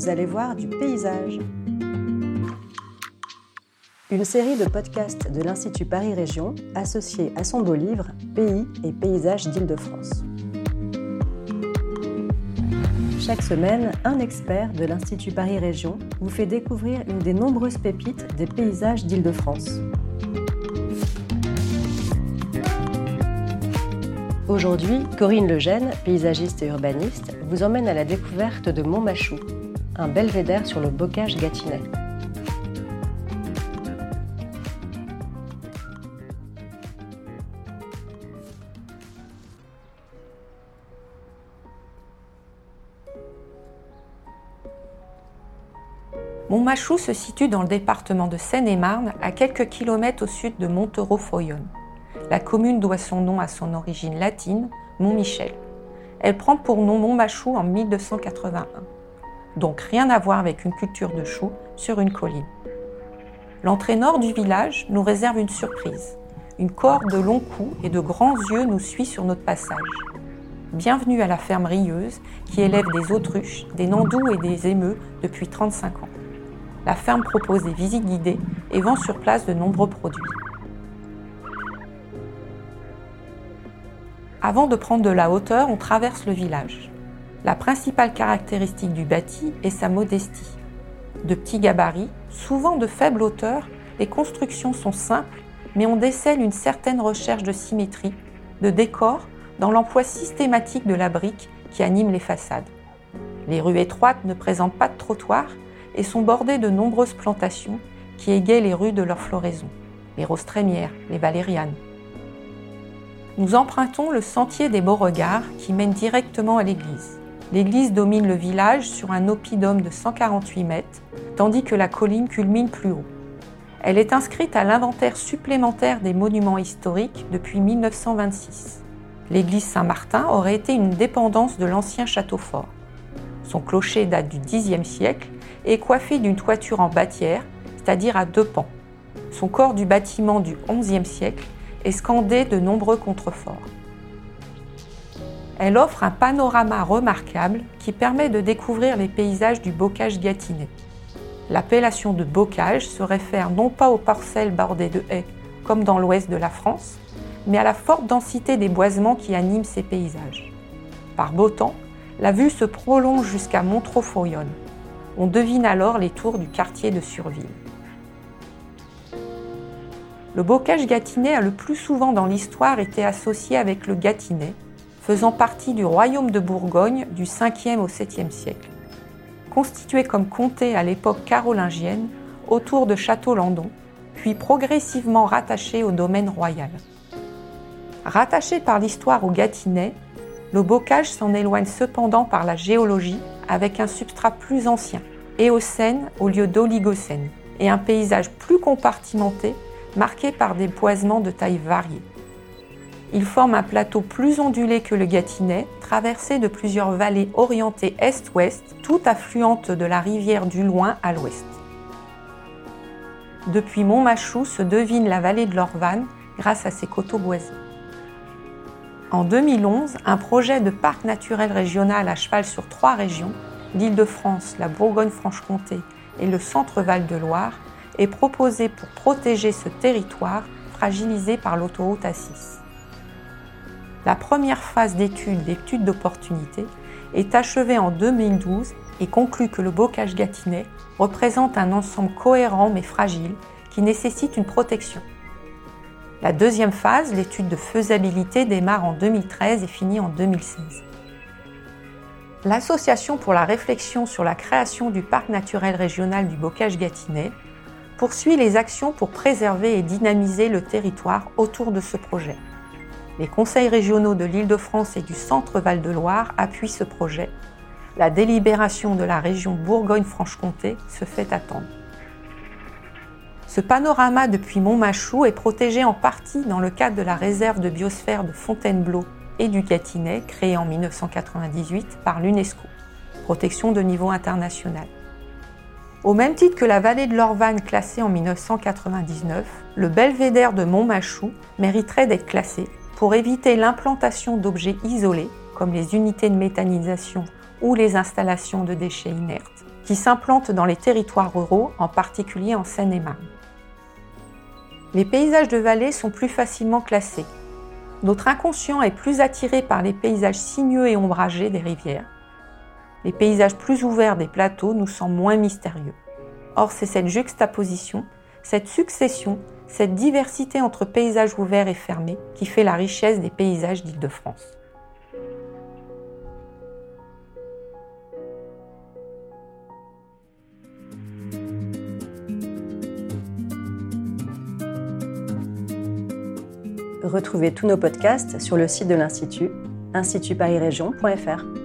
vous allez voir du paysage. Une série de podcasts de l'Institut Paris Région associée à son beau livre Pays et paysages d'Île-de-France. Chaque semaine, un expert de l'Institut Paris Région vous fait découvrir une des nombreuses pépites des paysages d'Île-de-France. Aujourd'hui, Corinne Lejeune, paysagiste et urbaniste, vous emmène à la découverte de Montmachou, un belvédère sur le bocage gâtinais. Montmachou se situe dans le département de Seine-et-Marne, à quelques kilomètres au sud de Montereau-Foyonne. La commune doit son nom à son origine latine, Montmichel. Elle prend pour nom Montmachou en 1281. Donc rien à voir avec une culture de choux sur une colline. L'entrée nord du village nous réserve une surprise. Une corde de longs coups et de grands yeux nous suit sur notre passage. Bienvenue à la ferme Rieuse qui élève des autruches, des nandous et des émeux depuis 35 ans la ferme propose des visites guidées et vend sur place de nombreux produits. Avant de prendre de la hauteur, on traverse le village. La principale caractéristique du bâti est sa modestie. De petits gabarits, souvent de faible hauteur, les constructions sont simples, mais on décèle une certaine recherche de symétrie, de décor, dans l'emploi systématique de la brique qui anime les façades. Les rues étroites ne présentent pas de trottoir, et sont bordées de nombreuses plantations qui égayent les rues de leur floraison, les roses trémières, les valérianes. Nous empruntons le sentier des Beauregards qui mène directement à l'église. L'église domine le village sur un oppidum de 148 mètres, tandis que la colline culmine plus haut. Elle est inscrite à l'inventaire supplémentaire des monuments historiques depuis 1926. L'église Saint-Martin aurait été une dépendance de l'ancien château fort. Son clocher date du Xe siècle est coiffé d'une toiture en bâtière, c'est-à-dire à deux pans. Son corps du bâtiment du XIe siècle est scandé de nombreux contreforts. Elle offre un panorama remarquable qui permet de découvrir les paysages du bocage gâtinais. L'appellation de bocage se réfère non pas aux parcelles bordées de haies comme dans l'ouest de la France, mais à la forte densité des boisements qui animent ces paysages. Par beau temps, la vue se prolonge jusqu'à Montreux-Fourionne, on devine alors les tours du quartier de Surville. Le bocage gâtinais a le plus souvent dans l'histoire été associé avec le Gâtinais, faisant partie du royaume de Bourgogne du 5e au 7e siècle. Constitué comme comté à l'époque carolingienne, autour de Château-Landon, puis progressivement rattaché au domaine royal. Rattaché par l'histoire au Gâtinais, le bocage s'en éloigne cependant par la géologie avec un substrat plus ancien, Éocène au lieu d'Oligocène, et un paysage plus compartimenté marqué par des boisements de taille variée. Il forme un plateau plus ondulé que le Gâtinais, traversé de plusieurs vallées orientées est-ouest, toutes affluentes de la rivière du Loing à l'ouest. Depuis Montmachou se devine la vallée de l'Orvanne grâce à ses coteaux boisés. En 2011, un projet de parc naturel régional à cheval sur trois régions, l'Île-de-France, la Bourgogne-Franche-Comté et le Centre-Val de Loire, est proposé pour protéger ce territoire fragilisé par l'autoroute A6. La première phase d'étude, d'étude d'opportunité, est achevée en 2012 et conclut que le bocage gâtinais représente un ensemble cohérent mais fragile qui nécessite une protection. La deuxième phase, l'étude de faisabilité, démarre en 2013 et finit en 2016. L'Association pour la réflexion sur la création du parc naturel régional du bocage gâtinais poursuit les actions pour préserver et dynamiser le territoire autour de ce projet. Les conseils régionaux de l'Île-de-France et du Centre-Val de Loire appuient ce projet. La délibération de la région Bourgogne-Franche-Comté se fait attendre. Ce panorama depuis Montmachou est protégé en partie dans le cadre de la réserve de biosphère de Fontainebleau et du Gâtinais, créée en 1998 par l'UNESCO, protection de niveau international. Au même titre que la vallée de l'Orvanne classée en 1999, le belvédère de Montmachou mériterait d'être classé pour éviter l'implantation d'objets isolés, comme les unités de méthanisation ou les installations de déchets inertes, qui s'implantent dans les territoires ruraux, en particulier en Seine-et-Marne. Les paysages de vallée sont plus facilement classés. Notre inconscient est plus attiré par les paysages sinueux et ombragés des rivières. Les paysages plus ouverts des plateaux nous semblent moins mystérieux. Or, c'est cette juxtaposition, cette succession, cette diversité entre paysages ouverts et fermés qui fait la richesse des paysages d'Île-de-France. Retrouvez tous nos podcasts sur le site de l'Institut, institutparisrégion.fr.